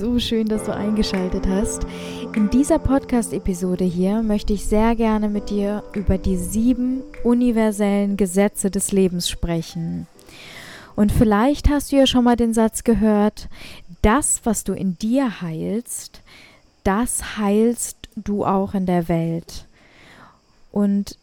So schön, dass du eingeschaltet hast. In dieser Podcast-Episode hier möchte ich sehr gerne mit dir über die sieben universellen Gesetze des Lebens sprechen. Und vielleicht hast du ja schon mal den Satz gehört, das, was du in dir heilst, das heilst du auch in der Welt. Und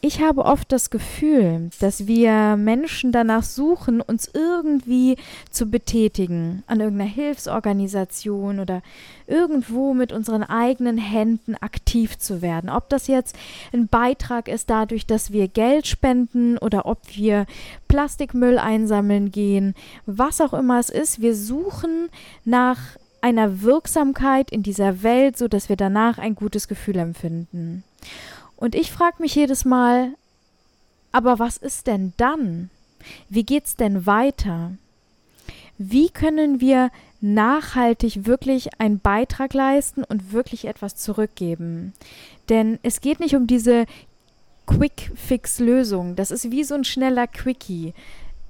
ich habe oft das Gefühl, dass wir Menschen danach suchen, uns irgendwie zu betätigen, an irgendeiner Hilfsorganisation oder irgendwo mit unseren eigenen Händen aktiv zu werden. Ob das jetzt ein Beitrag ist dadurch, dass wir Geld spenden oder ob wir Plastikmüll einsammeln gehen, was auch immer es ist, wir suchen nach einer Wirksamkeit in dieser Welt, so dass wir danach ein gutes Gefühl empfinden. Und ich frage mich jedes Mal, aber was ist denn dann? Wie geht's denn weiter? Wie können wir nachhaltig wirklich einen Beitrag leisten und wirklich etwas zurückgeben? Denn es geht nicht um diese Quick-Fix-Lösung. Das ist wie so ein schneller Quickie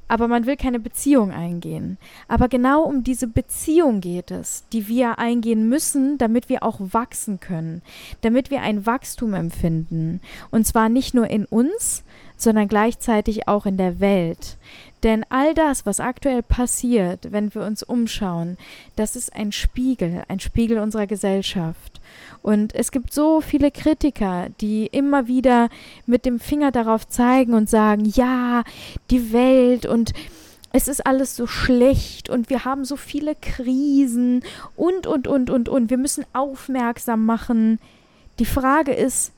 aber man will keine Beziehung eingehen. Aber genau um diese Beziehung geht es, die wir eingehen müssen, damit wir auch wachsen können, damit wir ein Wachstum empfinden. Und zwar nicht nur in uns, sondern gleichzeitig auch in der Welt. Denn all das, was aktuell passiert, wenn wir uns umschauen, das ist ein Spiegel, ein Spiegel unserer Gesellschaft. Und es gibt so viele Kritiker, die immer wieder mit dem Finger darauf zeigen und sagen, ja, die Welt und es ist alles so schlecht und wir haben so viele Krisen und, und, und, und, und. Wir müssen aufmerksam machen. Die Frage ist,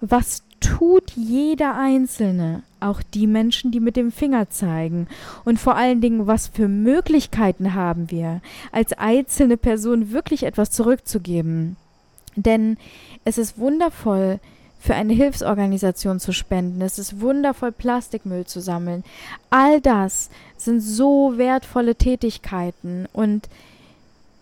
was tut jeder Einzelne, auch die Menschen, die mit dem Finger zeigen? Und vor allen Dingen, was für Möglichkeiten haben wir, als einzelne Person wirklich etwas zurückzugeben? Denn es ist wundervoll, für eine Hilfsorganisation zu spenden. Es ist wundervoll, Plastikmüll zu sammeln. All das sind so wertvolle Tätigkeiten und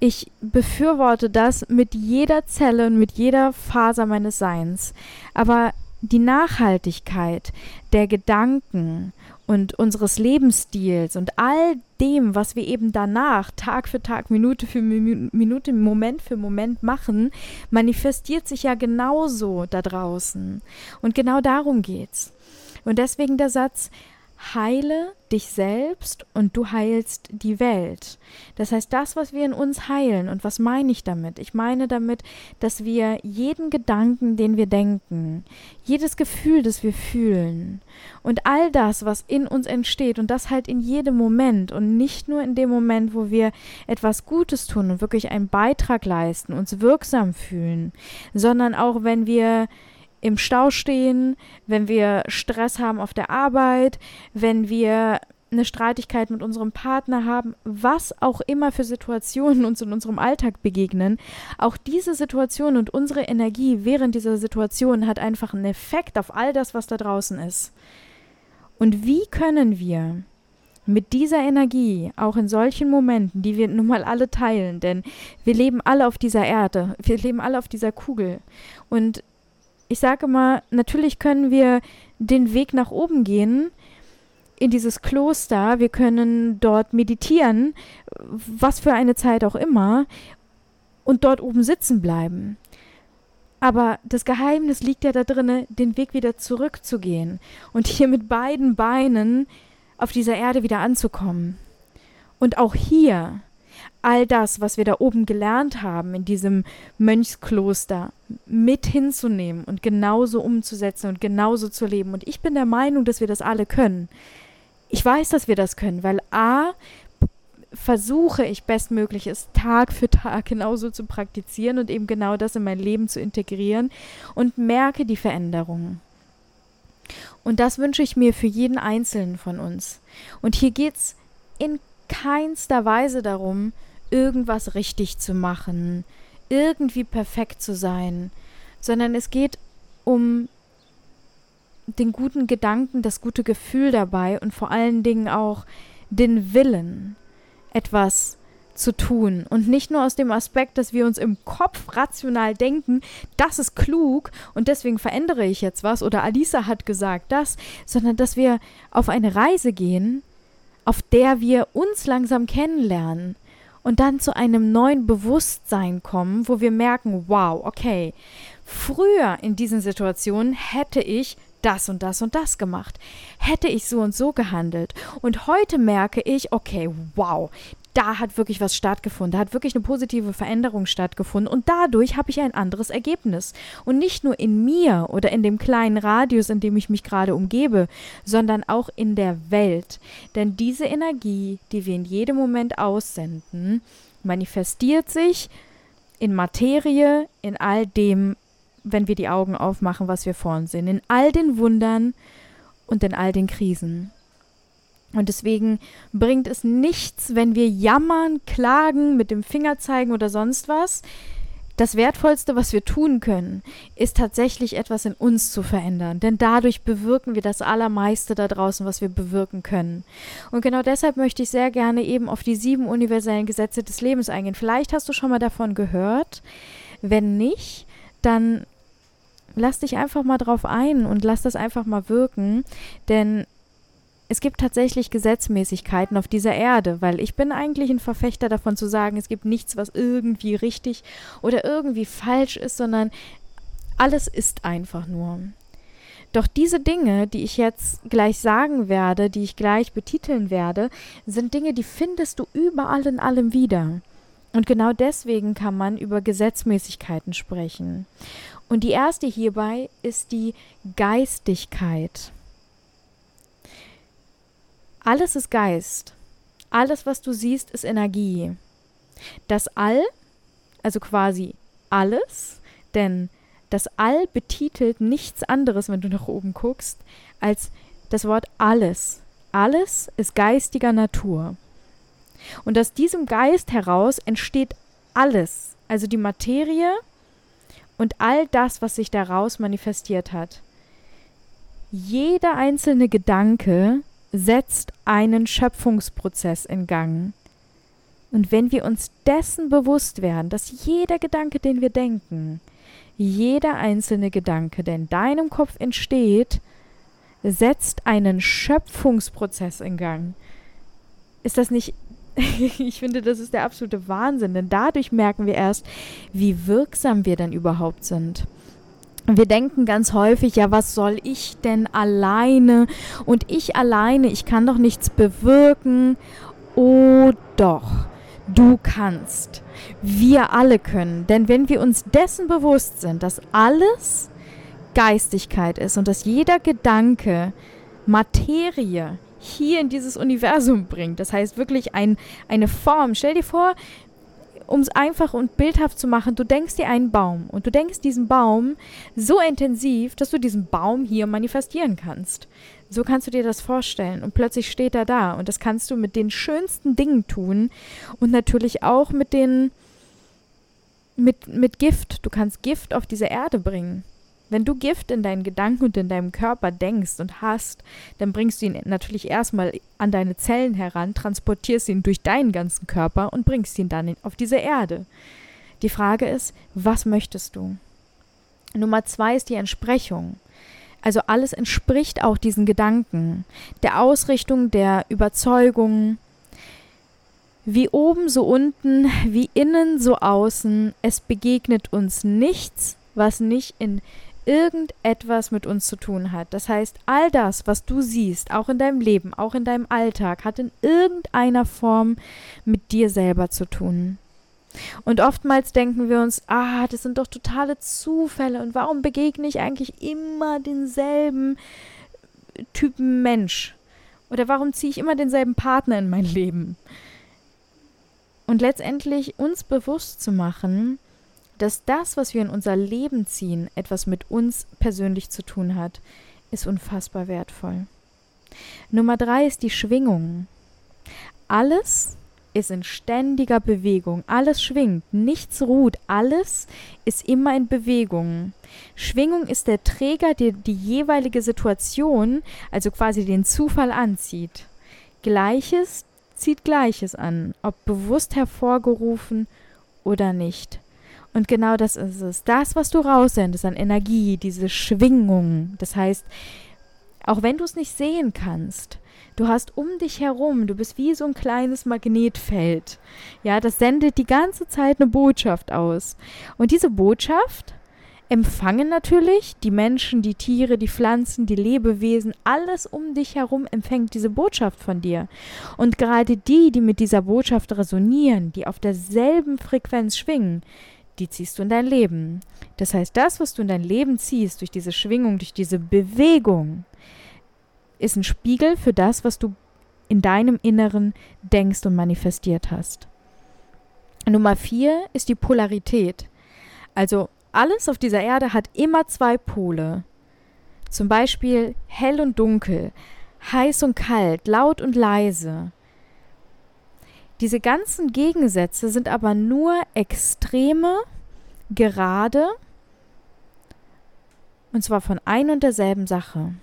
ich befürworte das mit jeder Zelle und mit jeder Faser meines Seins. Aber die Nachhaltigkeit der Gedanken und unseres Lebensstils und all dem, was wir eben danach Tag für Tag, Minute für Minute, Moment für Moment machen, manifestiert sich ja genauso da draußen. Und genau darum geht's. Und deswegen der Satz, heile dich selbst und du heilst die Welt. Das heißt, das, was wir in uns heilen, und was meine ich damit? Ich meine damit, dass wir jeden Gedanken, den wir denken, jedes Gefühl, das wir fühlen und all das, was in uns entsteht, und das halt in jedem Moment und nicht nur in dem Moment, wo wir etwas Gutes tun und wirklich einen Beitrag leisten, uns wirksam fühlen, sondern auch wenn wir im Stau stehen, wenn wir Stress haben auf der Arbeit, wenn wir eine Streitigkeit mit unserem Partner haben, was auch immer für Situationen uns in unserem Alltag begegnen, auch diese Situation und unsere Energie während dieser Situation hat einfach einen Effekt auf all das, was da draußen ist. Und wie können wir mit dieser Energie, auch in solchen Momenten, die wir nun mal alle teilen, denn wir leben alle auf dieser Erde, wir leben alle auf dieser Kugel. Und ich sage mal, natürlich können wir den Weg nach oben gehen in dieses Kloster, wir können dort meditieren, was für eine Zeit auch immer, und dort oben sitzen bleiben. Aber das Geheimnis liegt ja da drin, den Weg wieder zurückzugehen und hier mit beiden Beinen auf dieser Erde wieder anzukommen. Und auch hier all das, was wir da oben gelernt haben in diesem Mönchskloster, mit hinzunehmen und genauso umzusetzen und genauso zu leben. Und ich bin der Meinung, dass wir das alle können. Ich weiß, dass wir das können, weil A, versuche ich bestmöglich es Tag für Tag genauso zu praktizieren und eben genau das in mein Leben zu integrieren und merke die Veränderungen. Und das wünsche ich mir für jeden Einzelnen von uns. Und hier geht es in keinster Weise darum, irgendwas richtig zu machen, irgendwie perfekt zu sein, sondern es geht um den guten Gedanken, das gute Gefühl dabei und vor allen Dingen auch den Willen, etwas zu tun. Und nicht nur aus dem Aspekt, dass wir uns im Kopf rational denken, das ist klug und deswegen verändere ich jetzt was oder Alisa hat gesagt das, sondern dass wir auf eine Reise gehen, auf der wir uns langsam kennenlernen und dann zu einem neuen Bewusstsein kommen, wo wir merken, wow, okay, früher in diesen Situationen hätte ich das und das und das gemacht. Hätte ich so und so gehandelt. Und heute merke ich, okay, wow, da hat wirklich was stattgefunden, da hat wirklich eine positive Veränderung stattgefunden und dadurch habe ich ein anderes Ergebnis. Und nicht nur in mir oder in dem kleinen Radius, in dem ich mich gerade umgebe, sondern auch in der Welt. Denn diese Energie, die wir in jedem Moment aussenden, manifestiert sich in Materie, in all dem, wenn wir die Augen aufmachen, was wir vor uns sehen, in all den Wundern und in all den Krisen. Und deswegen bringt es nichts, wenn wir jammern, klagen, mit dem Finger zeigen oder sonst was. Das Wertvollste, was wir tun können, ist tatsächlich etwas in uns zu verändern. Denn dadurch bewirken wir das Allermeiste da draußen, was wir bewirken können. Und genau deshalb möchte ich sehr gerne eben auf die sieben universellen Gesetze des Lebens eingehen. Vielleicht hast du schon mal davon gehört. Wenn nicht, dann lass dich einfach mal drauf ein und lass das einfach mal wirken. Denn es gibt tatsächlich Gesetzmäßigkeiten auf dieser Erde, weil ich bin eigentlich ein Verfechter davon zu sagen, es gibt nichts, was irgendwie richtig oder irgendwie falsch ist, sondern alles ist einfach nur. Doch diese Dinge, die ich jetzt gleich sagen werde, die ich gleich betiteln werde, sind Dinge, die findest du überall in allem wieder. Und genau deswegen kann man über Gesetzmäßigkeiten sprechen. Und die erste hierbei ist die Geistigkeit. Alles ist Geist. Alles, was du siehst, ist Energie. Das All, also quasi alles, denn das All betitelt nichts anderes, wenn du nach oben guckst, als das Wort alles. Alles ist geistiger Natur. Und aus diesem Geist heraus entsteht alles, also die Materie und all das, was sich daraus manifestiert hat. Jeder einzelne Gedanke setzt einen Schöpfungsprozess in Gang. Und wenn wir uns dessen bewusst werden, dass jeder Gedanke, den wir denken, jeder einzelne Gedanke, der in deinem Kopf entsteht, setzt einen Schöpfungsprozess in Gang. Ist das nicht, ich finde, das ist der absolute Wahnsinn, denn dadurch merken wir erst, wie wirksam wir denn überhaupt sind. Wir denken ganz häufig, ja, was soll ich denn alleine? Und ich alleine, ich kann doch nichts bewirken. Oh doch, du kannst. Wir alle können. Denn wenn wir uns dessen bewusst sind, dass alles Geistigkeit ist und dass jeder Gedanke Materie hier in dieses Universum bringt, das heißt wirklich ein, eine Form. Stell dir vor, um es einfach und bildhaft zu machen, du denkst dir einen Baum und du denkst diesen Baum so intensiv, dass du diesen Baum hier manifestieren kannst. So kannst du dir das vorstellen und plötzlich steht er da und das kannst du mit den schönsten Dingen tun und natürlich auch mit den mit, mit Gift. Du kannst Gift auf diese Erde bringen. Wenn du Gift in deinen Gedanken und in deinem Körper denkst und hast, dann bringst du ihn natürlich erstmal an deine Zellen heran, transportierst ihn durch deinen ganzen Körper und bringst ihn dann auf diese Erde. Die Frage ist, was möchtest du? Nummer zwei ist die Entsprechung. Also alles entspricht auch diesen Gedanken, der Ausrichtung, der Überzeugung. Wie oben, so unten, wie innen, so außen, es begegnet uns nichts, was nicht in irgendetwas mit uns zu tun hat. Das heißt, all das, was du siehst, auch in deinem Leben, auch in deinem Alltag, hat in irgendeiner Form mit dir selber zu tun. Und oftmals denken wir uns, ah, das sind doch totale Zufälle und warum begegne ich eigentlich immer denselben Typen Mensch? Oder warum ziehe ich immer denselben Partner in mein Leben? Und letztendlich uns bewusst zu machen, dass das, was wir in unser Leben ziehen, etwas mit uns persönlich zu tun hat, ist unfassbar wertvoll. Nummer drei ist die Schwingung. Alles ist in ständiger Bewegung, alles schwingt, nichts ruht, alles ist immer in Bewegung. Schwingung ist der Träger, der die jeweilige Situation, also quasi den Zufall anzieht. Gleiches zieht Gleiches an, ob bewusst hervorgerufen oder nicht. Und genau das ist es. Das, was du raussendest an Energie, diese Schwingung. Das heißt, Auch wenn du es nicht sehen kannst. Du hast um dich herum, du bist wie so ein kleines Magnetfeld. Ja, das sendet die ganze Zeit eine Botschaft aus. Und diese Botschaft empfangen natürlich die Menschen, die Tiere, die Pflanzen, die Lebewesen, alles um dich herum empfängt diese Botschaft von dir. Und gerade die, die mit dieser Botschaft resonieren, die auf derselben Frequenz schwingen, die ziehst du in dein Leben. Das heißt, das, was du in dein Leben ziehst, durch diese Schwingung, durch diese Bewegung, ist ein Spiegel für das, was du in deinem Inneren denkst und manifestiert hast. Nummer vier ist die Polarität. Also alles auf dieser Erde hat immer zwei Pole. Zum Beispiel hell und dunkel, heiß und kalt, laut und leise. Diese ganzen Gegensätze sind aber nur Extreme, gerade, und zwar von ein und derselben Sache.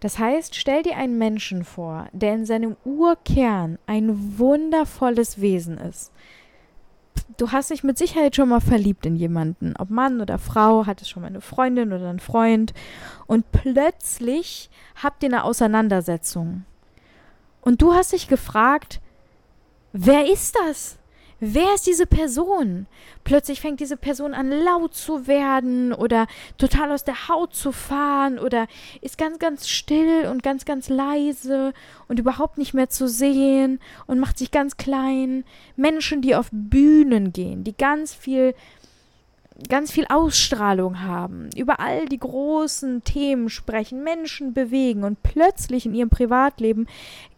Das heißt, stell dir einen Menschen vor, der in seinem Urkern ein wundervolles Wesen ist du hast dich mit Sicherheit schon mal verliebt in jemanden, ob Mann oder Frau, hattest schon mal eine Freundin oder einen Freund und plötzlich habt ihr eine Auseinandersetzung. Und du hast dich gefragt, wer ist das? Wer ist diese Person? Plötzlich fängt diese Person an laut zu werden oder total aus der Haut zu fahren oder ist ganz, ganz still und ganz, ganz leise und überhaupt nicht mehr zu sehen und macht sich ganz klein. Menschen, die auf Bühnen gehen, die ganz viel ganz viel Ausstrahlung haben, über all die großen Themen sprechen, Menschen bewegen und plötzlich in ihrem Privatleben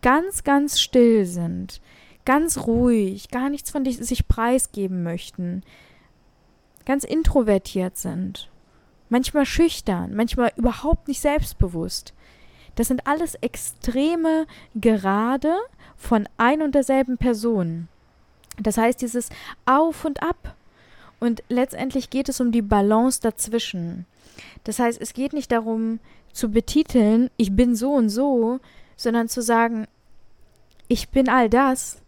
ganz, ganz still sind ganz ruhig, gar nichts von sich preisgeben möchten, ganz introvertiert sind, manchmal schüchtern, manchmal überhaupt nicht selbstbewusst. Das sind alles Extreme gerade von ein und derselben Person. Das heißt, dieses Auf und Ab. Und letztendlich geht es um die Balance dazwischen. Das heißt, es geht nicht darum zu betiteln, ich bin so und so, sondern zu sagen, ich bin all das,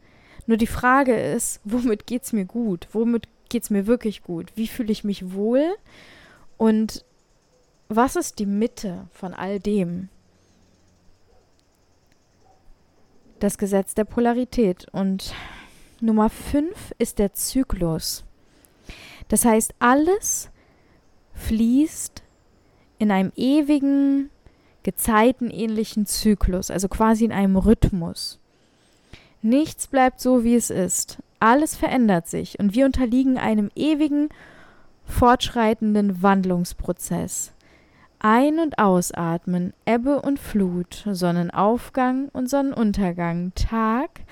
nur die Frage ist, womit geht es mir gut? Womit geht es mir wirklich gut? Wie fühle ich mich wohl? Und was ist die Mitte von all dem? Das Gesetz der Polarität. Und Nummer 5 ist der Zyklus. Das heißt, alles fließt in einem ewigen, gezeitenähnlichen Zyklus, also quasi in einem Rhythmus. Nichts bleibt so, wie es ist. Alles verändert sich und wir unterliegen einem ewigen, fortschreitenden Wandlungsprozess. Ein- und Ausatmen, Ebbe und Flut, Sonnenaufgang und Sonnenuntergang, Tag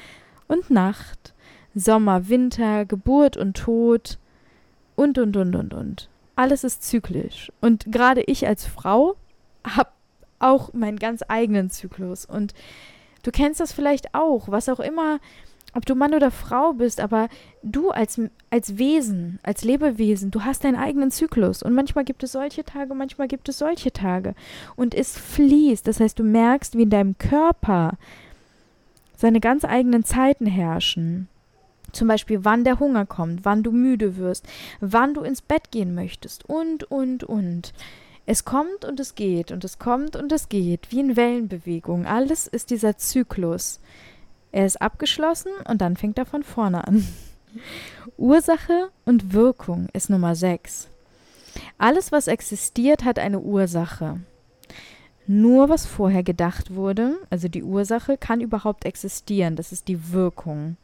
und Nacht, Sommer, Winter, Geburt und Tod und, und, und, und, und. Alles ist zyklisch. Und gerade ich als Frau habe auch meinen ganz eigenen Zyklus. Und Du kennst das vielleicht auch, was auch immer, ob du Mann oder Frau bist, aber du als, als Wesen, als Lebewesen, du hast deinen eigenen Zyklus. Und manchmal gibt es solche Tage, manchmal gibt es solche Tage. Und es fließt. Das heißt, du merkst, wie in deinem Körper seine ganz eigenen Zeiten herrschen. Zum Beispiel, wann der Hunger kommt, wann du müde wirst, wann du ins Bett gehen möchtest und, und, und. Es kommt und es geht und es kommt und es geht, wie in Wellenbewegung. Alles ist dieser Zyklus. Er ist abgeschlossen und dann fängt er von vorne an. Ursache und Wirkung ist Nummer 6. Alles, was existiert, hat eine Ursache. Nur was vorher gedacht wurde, also die Ursache, kann überhaupt existieren. Das ist die Wirkung.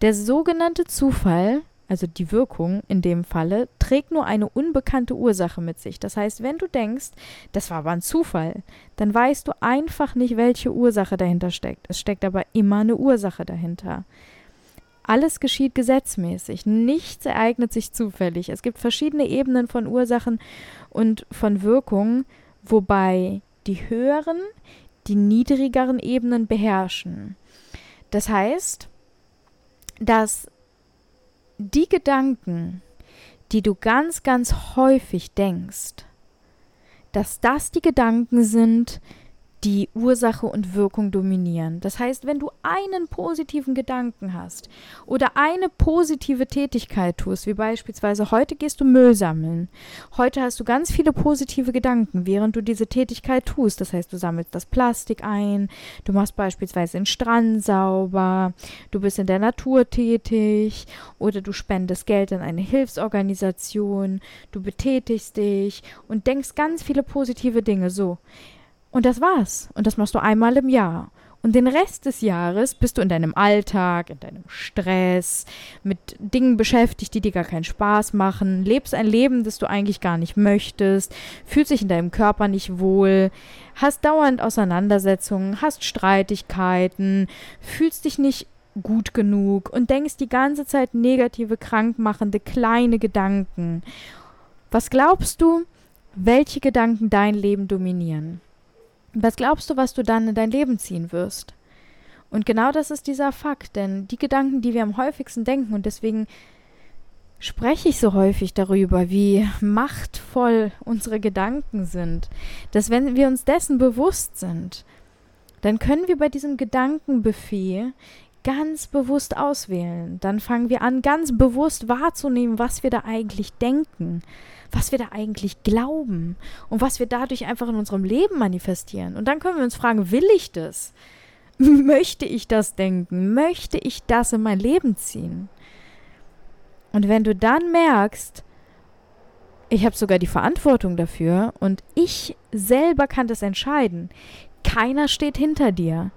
Der sogenannte Zufall also die Wirkung in dem Falle, trägt nur eine unbekannte Ursache mit sich. Das heißt, wenn du denkst, das war aber ein Zufall, dann weißt du einfach nicht, welche Ursache dahinter steckt. Es steckt aber immer eine Ursache dahinter. Alles geschieht gesetzmäßig, nichts ereignet sich zufällig. Es gibt verschiedene Ebenen von Ursachen und von Wirkungen, wobei die höheren die niedrigeren Ebenen beherrschen. Das heißt, dass die Gedanken, die du ganz, ganz häufig denkst, dass das die Gedanken sind, die Ursache und Wirkung dominieren. Das heißt, wenn du einen positiven Gedanken hast oder eine positive Tätigkeit tust, wie beispielsweise heute gehst du Müll sammeln, heute hast du ganz viele positive Gedanken, während du diese Tätigkeit tust. Das heißt, du sammelst das Plastik ein, du machst beispielsweise den Strand sauber, du bist in der Natur tätig oder du spendest Geld an eine Hilfsorganisation, du betätigst dich und denkst ganz viele positive Dinge so. Und das war's. Und das machst du einmal im Jahr. Und den Rest des Jahres bist du in deinem Alltag, in deinem Stress, mit Dingen beschäftigt, die dir gar keinen Spaß machen, lebst ein Leben, das du eigentlich gar nicht möchtest, fühlst dich in deinem Körper nicht wohl, hast dauernd Auseinandersetzungen, hast Streitigkeiten, fühlst dich nicht gut genug und denkst die ganze Zeit negative, krankmachende, kleine Gedanken. Was glaubst du, welche Gedanken dein Leben dominieren? Was glaubst du, was du dann in dein Leben ziehen wirst? Und genau das ist dieser Fakt, denn die Gedanken, die wir am häufigsten denken, und deswegen spreche ich so häufig darüber, wie machtvoll unsere Gedanken sind, dass wenn wir uns dessen bewusst sind, dann können wir bei diesem Gedankenbuffet ganz bewusst auswählen. Dann fangen wir an, ganz bewusst wahrzunehmen, was wir da eigentlich denken was wir da eigentlich glauben und was wir dadurch einfach in unserem Leben manifestieren. Und dann können wir uns fragen, will ich das? Möchte ich das denken? Möchte ich das in mein Leben ziehen? Und wenn du dann merkst, ich habe sogar die Verantwortung dafür und ich selber kann das entscheiden. Keiner steht hinter dir.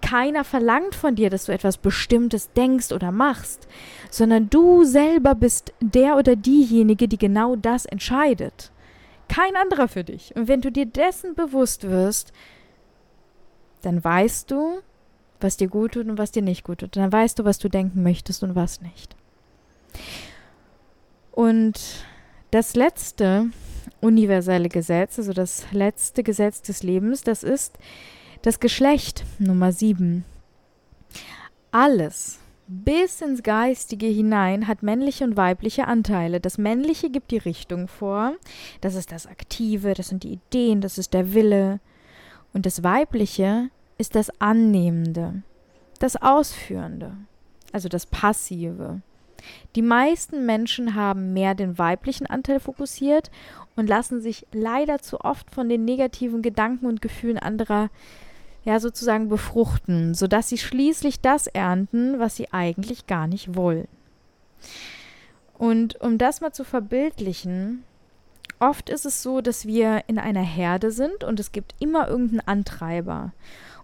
Keiner verlangt von dir, dass du etwas Bestimmtes denkst oder machst, sondern du selber bist der oder diejenige, die genau das entscheidet. Kein anderer für dich. Und wenn du dir dessen bewusst wirst, dann weißt du, was dir gut tut und was dir nicht gut tut. Dann weißt du, was du denken möchtest und was nicht. Und das letzte universelle Gesetz, also das letzte Gesetz des Lebens, das ist, das Geschlecht Nummer 7. Alles, bis ins Geistige hinein, hat männliche und weibliche Anteile. Das Männliche gibt die Richtung vor. Das ist das Aktive, das sind die Ideen, das ist der Wille. Und das Weibliche ist das Annehmende, das Ausführende, also das Passive. Die meisten Menschen haben mehr den weiblichen Anteil fokussiert und lassen sich leider zu oft von den negativen Gedanken und Gefühlen anderer ja sozusagen befruchten, sodass sie schließlich das ernten, was sie eigentlich gar nicht wollen. Und um das mal zu verbildlichen, oft ist es so, dass wir in einer Herde sind und es gibt immer irgendeinen Antreiber.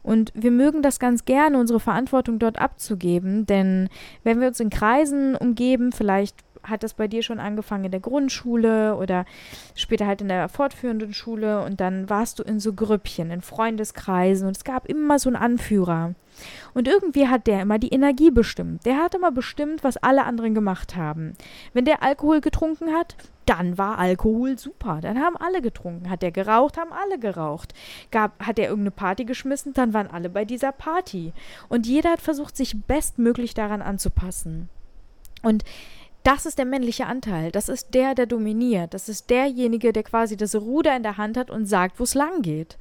Und wir mögen das ganz gerne, unsere Verantwortung dort abzugeben, denn wenn wir uns in Kreisen umgeben, vielleicht hat das bei dir schon angefangen in der Grundschule oder später halt in der fortführenden Schule und dann warst du in so Grüppchen, in Freundeskreisen und es gab immer so einen Anführer. Und irgendwie hat der immer die Energie bestimmt. Der hat immer bestimmt, was alle anderen gemacht haben. Wenn der Alkohol getrunken hat, dann war Alkohol super. Dann haben alle getrunken. Hat der geraucht, haben alle geraucht. Gab, hat er irgendeine Party geschmissen, dann waren alle bei dieser Party. Und jeder hat versucht, sich bestmöglich daran anzupassen. Und das ist der männliche Anteil. Das ist der, der dominiert. Das ist derjenige, der quasi das Ruder in der Hand hat und sagt, wo es lang geht.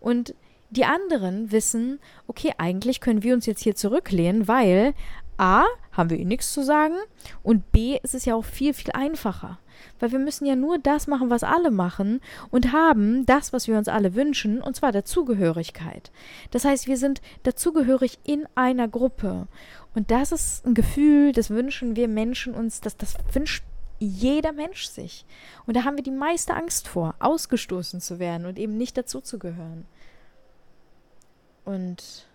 Und die anderen wissen, okay, eigentlich können wir uns jetzt hier zurücklehnen, weil A, haben wir eh nichts zu sagen und B, ist es ja auch viel, viel einfacher. Weil wir müssen ja nur das machen, was alle machen und haben das, was wir uns alle wünschen, und zwar Dazugehörigkeit. Das heißt, wir sind dazugehörig in einer Gruppe. Und das ist ein Gefühl, das wünschen wir Menschen uns, das, das wünscht jeder Mensch sich. Und da haben wir die meiste Angst vor, ausgestoßen zu werden und eben nicht dazuzugehören. Und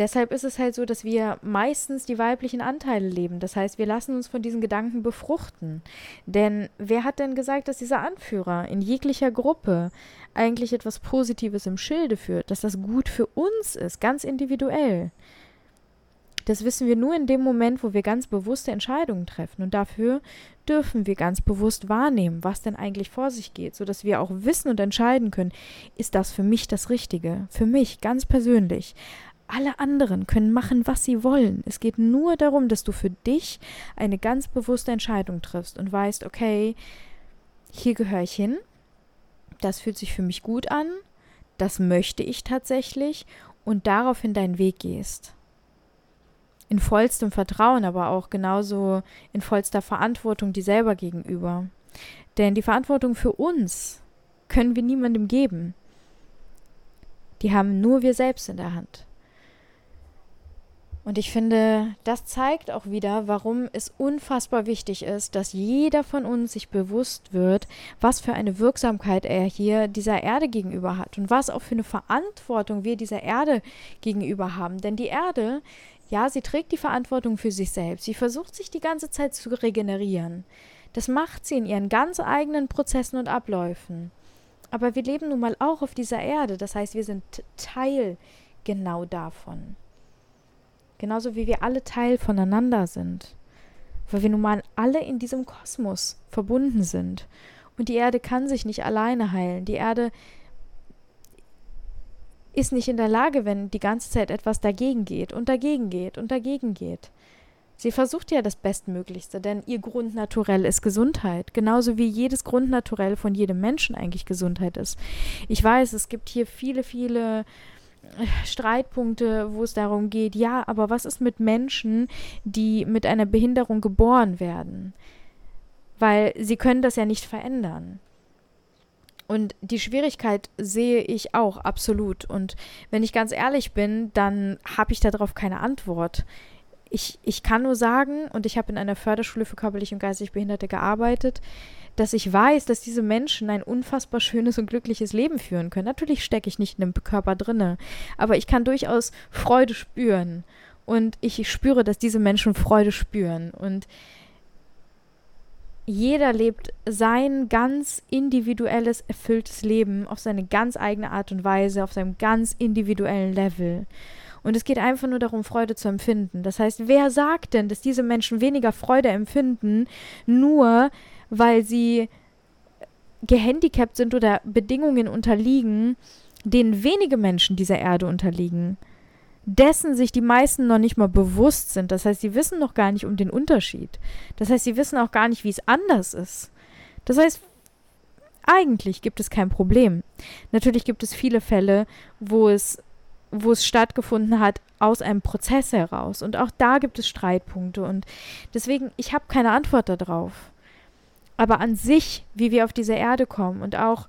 deshalb ist es halt so, dass wir meistens die weiblichen Anteile leben. Das heißt, wir lassen uns von diesen Gedanken befruchten. Denn wer hat denn gesagt, dass dieser Anführer in jeglicher Gruppe eigentlich etwas Positives im Schilde führt, dass das gut für uns ist, ganz individuell? Das wissen wir nur in dem Moment, wo wir ganz bewusste Entscheidungen treffen. Und dafür dürfen wir ganz bewusst wahrnehmen, was denn eigentlich vor sich geht, sodass wir auch wissen und entscheiden können, ist das für mich das Richtige? Für mich ganz persönlich. Alle anderen können machen, was sie wollen. Es geht nur darum, dass du für dich eine ganz bewusste Entscheidung triffst und weißt, okay, hier gehöre ich hin. das fühlt sich für mich gut an, das möchte ich tatsächlich und daraufhin deinen Weg gehst. In vollstem Vertrauen, aber auch genauso in vollster Verantwortung dir selber gegenüber. Denn die Verantwortung für uns können wir niemandem geben. Die haben nur wir selbst in der Hand. Und ich finde, das zeigt auch wieder, warum es unfassbar wichtig ist, dass jeder von uns sich bewusst wird, was für eine Wirksamkeit er hier dieser Erde gegenüber hat und was auch für eine Verantwortung wir dieser Erde gegenüber haben. Denn die Erde, ja, sie trägt die Verantwortung für sich selbst. Sie versucht sich die ganze Zeit zu regenerieren. Das macht sie in ihren ganz eigenen Prozessen und Abläufen. Aber wir leben nun mal auch auf dieser Erde. Das heißt, wir sind Teil genau davon. Genauso wie wir alle Teil voneinander sind. Weil wir nun mal alle in diesem Kosmos verbunden sind. Und die Erde kann sich nicht alleine heilen. Die Erde ist nicht in der Lage, wenn die ganze Zeit etwas dagegen geht und dagegen geht und dagegen geht. Sie versucht ja das Bestmöglichste, denn ihr Grundnaturell ist Gesundheit, genauso wie jedes Grundnaturell von jedem Menschen eigentlich Gesundheit ist. Ich weiß, es gibt hier viele, viele Streitpunkte, wo es darum geht, ja, aber was ist mit Menschen, die mit einer Behinderung geboren werden? Weil sie können das ja nicht verändern. Und die Schwierigkeit sehe ich auch absolut. Und wenn ich ganz ehrlich bin, dann habe ich darauf keine Antwort. Ich, ich kann nur sagen, und ich habe in einer Förderschule für körperlich und geistig Behinderte gearbeitet, dass ich weiß, dass diese Menschen ein unfassbar schönes und glückliches Leben führen können. Natürlich stecke ich nicht in dem Körper drinne, aber ich kann durchaus Freude spüren und ich spüre, dass diese Menschen Freude spüren und jeder lebt sein ganz individuelles, erfülltes Leben auf seine ganz eigene Art und Weise, auf seinem ganz individuellen Level. Und es geht einfach nur darum, Freude zu empfinden. Das heißt, wer sagt denn, dass diese Menschen weniger Freude empfinden, nur weil sie gehandicapt sind oder Bedingungen unterliegen, denen wenige Menschen dieser Erde unterliegen, dessen sich die meisten noch nicht mal bewusst sind. Das heißt, sie wissen noch gar nicht um den Unterschied. Das heißt, sie wissen auch gar nicht, wie es anders ist. Das heißt, eigentlich gibt es kein Problem. Natürlich gibt es viele Fälle, wo es, wo es stattgefunden hat aus einem Prozess heraus. Und auch da gibt es Streitpunkte. Und deswegen, ich habe keine Antwort darauf. Aber an sich, wie wir auf diese Erde kommen und auch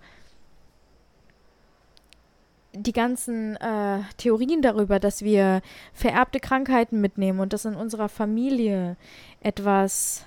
die ganzen äh, Theorien darüber, dass wir vererbte Krankheiten mitnehmen und dass in unserer Familie etwas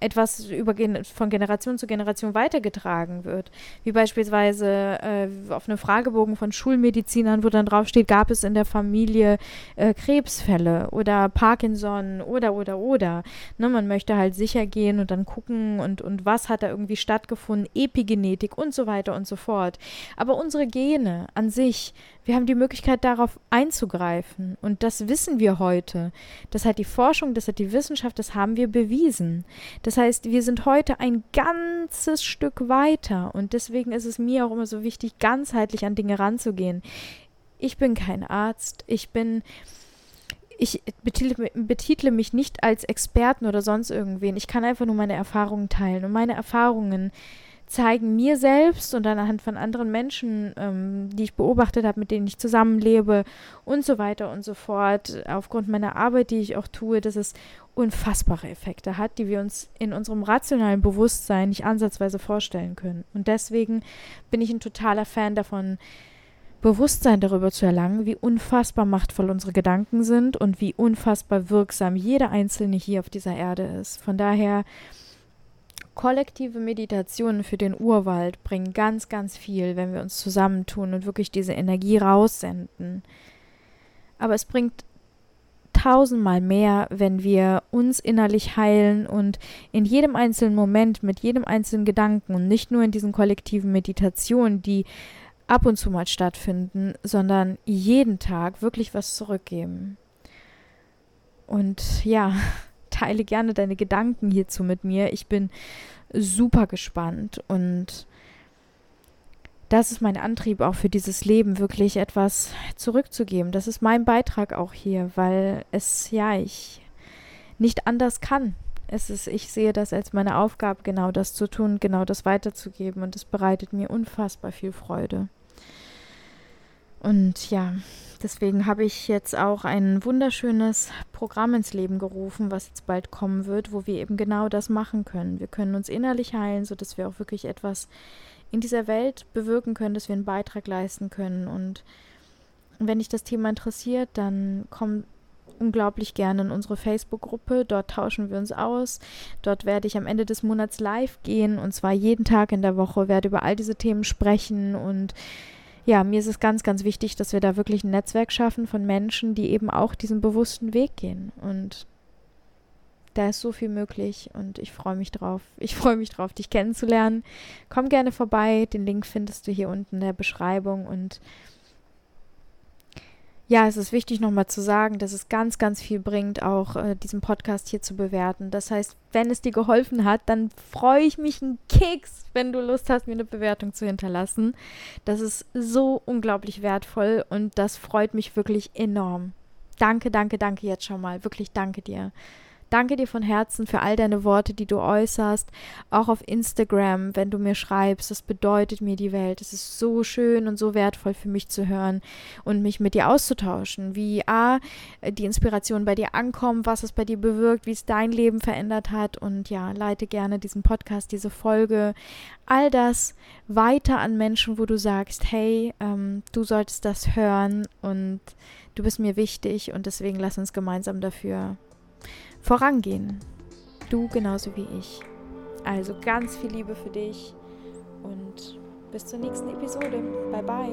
etwas über, von Generation zu Generation weitergetragen wird. Wie beispielsweise äh, auf einem Fragebogen von Schulmedizinern, wo dann draufsteht, gab es in der Familie äh, Krebsfälle oder Parkinson oder oder oder. Ne, man möchte halt sicher gehen und dann gucken und, und was hat da irgendwie stattgefunden, Epigenetik und so weiter und so fort. Aber unsere Gene an sich wir haben die Möglichkeit, darauf einzugreifen. Und das wissen wir heute. Das hat die Forschung, das hat die Wissenschaft, das haben wir bewiesen. Das heißt, wir sind heute ein ganzes Stück weiter. Und deswegen ist es mir auch immer so wichtig, ganzheitlich an Dinge ranzugehen. Ich bin kein Arzt. Ich bin ich betitle, betitle, mich nicht als Experten oder sonst irgendwen. Ich kann einfach nur meine Erfahrungen teilen. Und meine Erfahrungen zeigen mir selbst und dann anhand von anderen Menschen, ähm, die ich beobachtet habe, mit denen ich zusammenlebe und so weiter und so fort, aufgrund meiner Arbeit, die ich auch tue, dass es unfassbare Effekte hat, die wir uns in unserem rationalen Bewusstsein nicht ansatzweise vorstellen können. Und deswegen bin ich ein totaler Fan davon, Bewusstsein darüber zu erlangen, wie unfassbar machtvoll unsere Gedanken sind und wie unfassbar wirksam jeder Einzelne hier auf dieser Erde ist. Von daher kollektive Meditationen für den Urwald bringen ganz, ganz viel, wenn wir uns zusammentun und wirklich diese Energie raussenden. Aber es bringt tausendmal mehr, wenn wir uns innerlich heilen und in jedem einzelnen Moment, mit jedem einzelnen Gedanken und nicht nur in diesen kollektiven Meditationen, die ab und zu mal stattfinden, sondern jeden Tag wirklich was zurückgeben. Und ja, teile gerne deine Gedanken hierzu mit mir. Ich bin super gespannt und das ist mein Antrieb auch für dieses Leben, wirklich etwas zurückzugeben. Das ist mein Beitrag auch hier, weil es, ja, ich nicht anders kann. es ist, ich sehe das als meine Aufgabe, genau das zu tun, genau das weiterzugeben und es bereitet mir unfassbar viel Freude. Und ja, deswegen habe ich jetzt auch ein wunderschönes Programm ins Leben gerufen, was jetzt bald kommen wird, wo wir eben genau das machen können. Wir können uns innerlich heilen, sodass wir auch wirklich etwas in dieser Welt bewirken können, dass wir einen Beitrag leisten können. Und wenn dich das Thema interessiert, dann komm unglaublich gerne in unsere Facebook-Gruppe. Dort tauschen wir uns aus. Dort werde ich am Ende des Monats live gehen und zwar jeden Tag in der Woche, werde über all diese Themen sprechen und ja, mir ist es ganz, ganz wichtig, dass wir da wirklich ein Netzwerk schaffen von Menschen, die eben auch diesen bewussten Weg gehen. Und da ist so viel möglich und ich freue mich drauf. Ich freue mich drauf, dich kennenzulernen. Komm gerne vorbei. Den Link findest du hier unten in der Beschreibung und ja, es ist wichtig nochmal zu sagen, dass es ganz, ganz viel bringt, auch äh, diesen Podcast hier zu bewerten. Das heißt, wenn es dir geholfen hat, dann freue ich mich einen Keks, wenn du Lust hast, mir eine Bewertung zu hinterlassen. Das ist so unglaublich wertvoll und das freut mich wirklich enorm. Danke, danke, danke jetzt schon mal. Wirklich danke dir. Danke dir von Herzen für all deine Worte, die du äußerst, auch auf Instagram, wenn du mir schreibst. Das bedeutet mir die Welt. Es ist so schön und so wertvoll für mich zu hören und mich mit dir auszutauschen, wie A, die Inspiration bei dir ankommt, was es bei dir bewirkt, wie es dein Leben verändert hat und ja, leite gerne diesen Podcast, diese Folge, all das weiter an Menschen, wo du sagst, hey, ähm, du solltest das hören und du bist mir wichtig und deswegen lass uns gemeinsam dafür vorangehen. Du genauso wie ich. Also ganz viel Liebe für dich und bis zur nächsten Episode. Bye bye.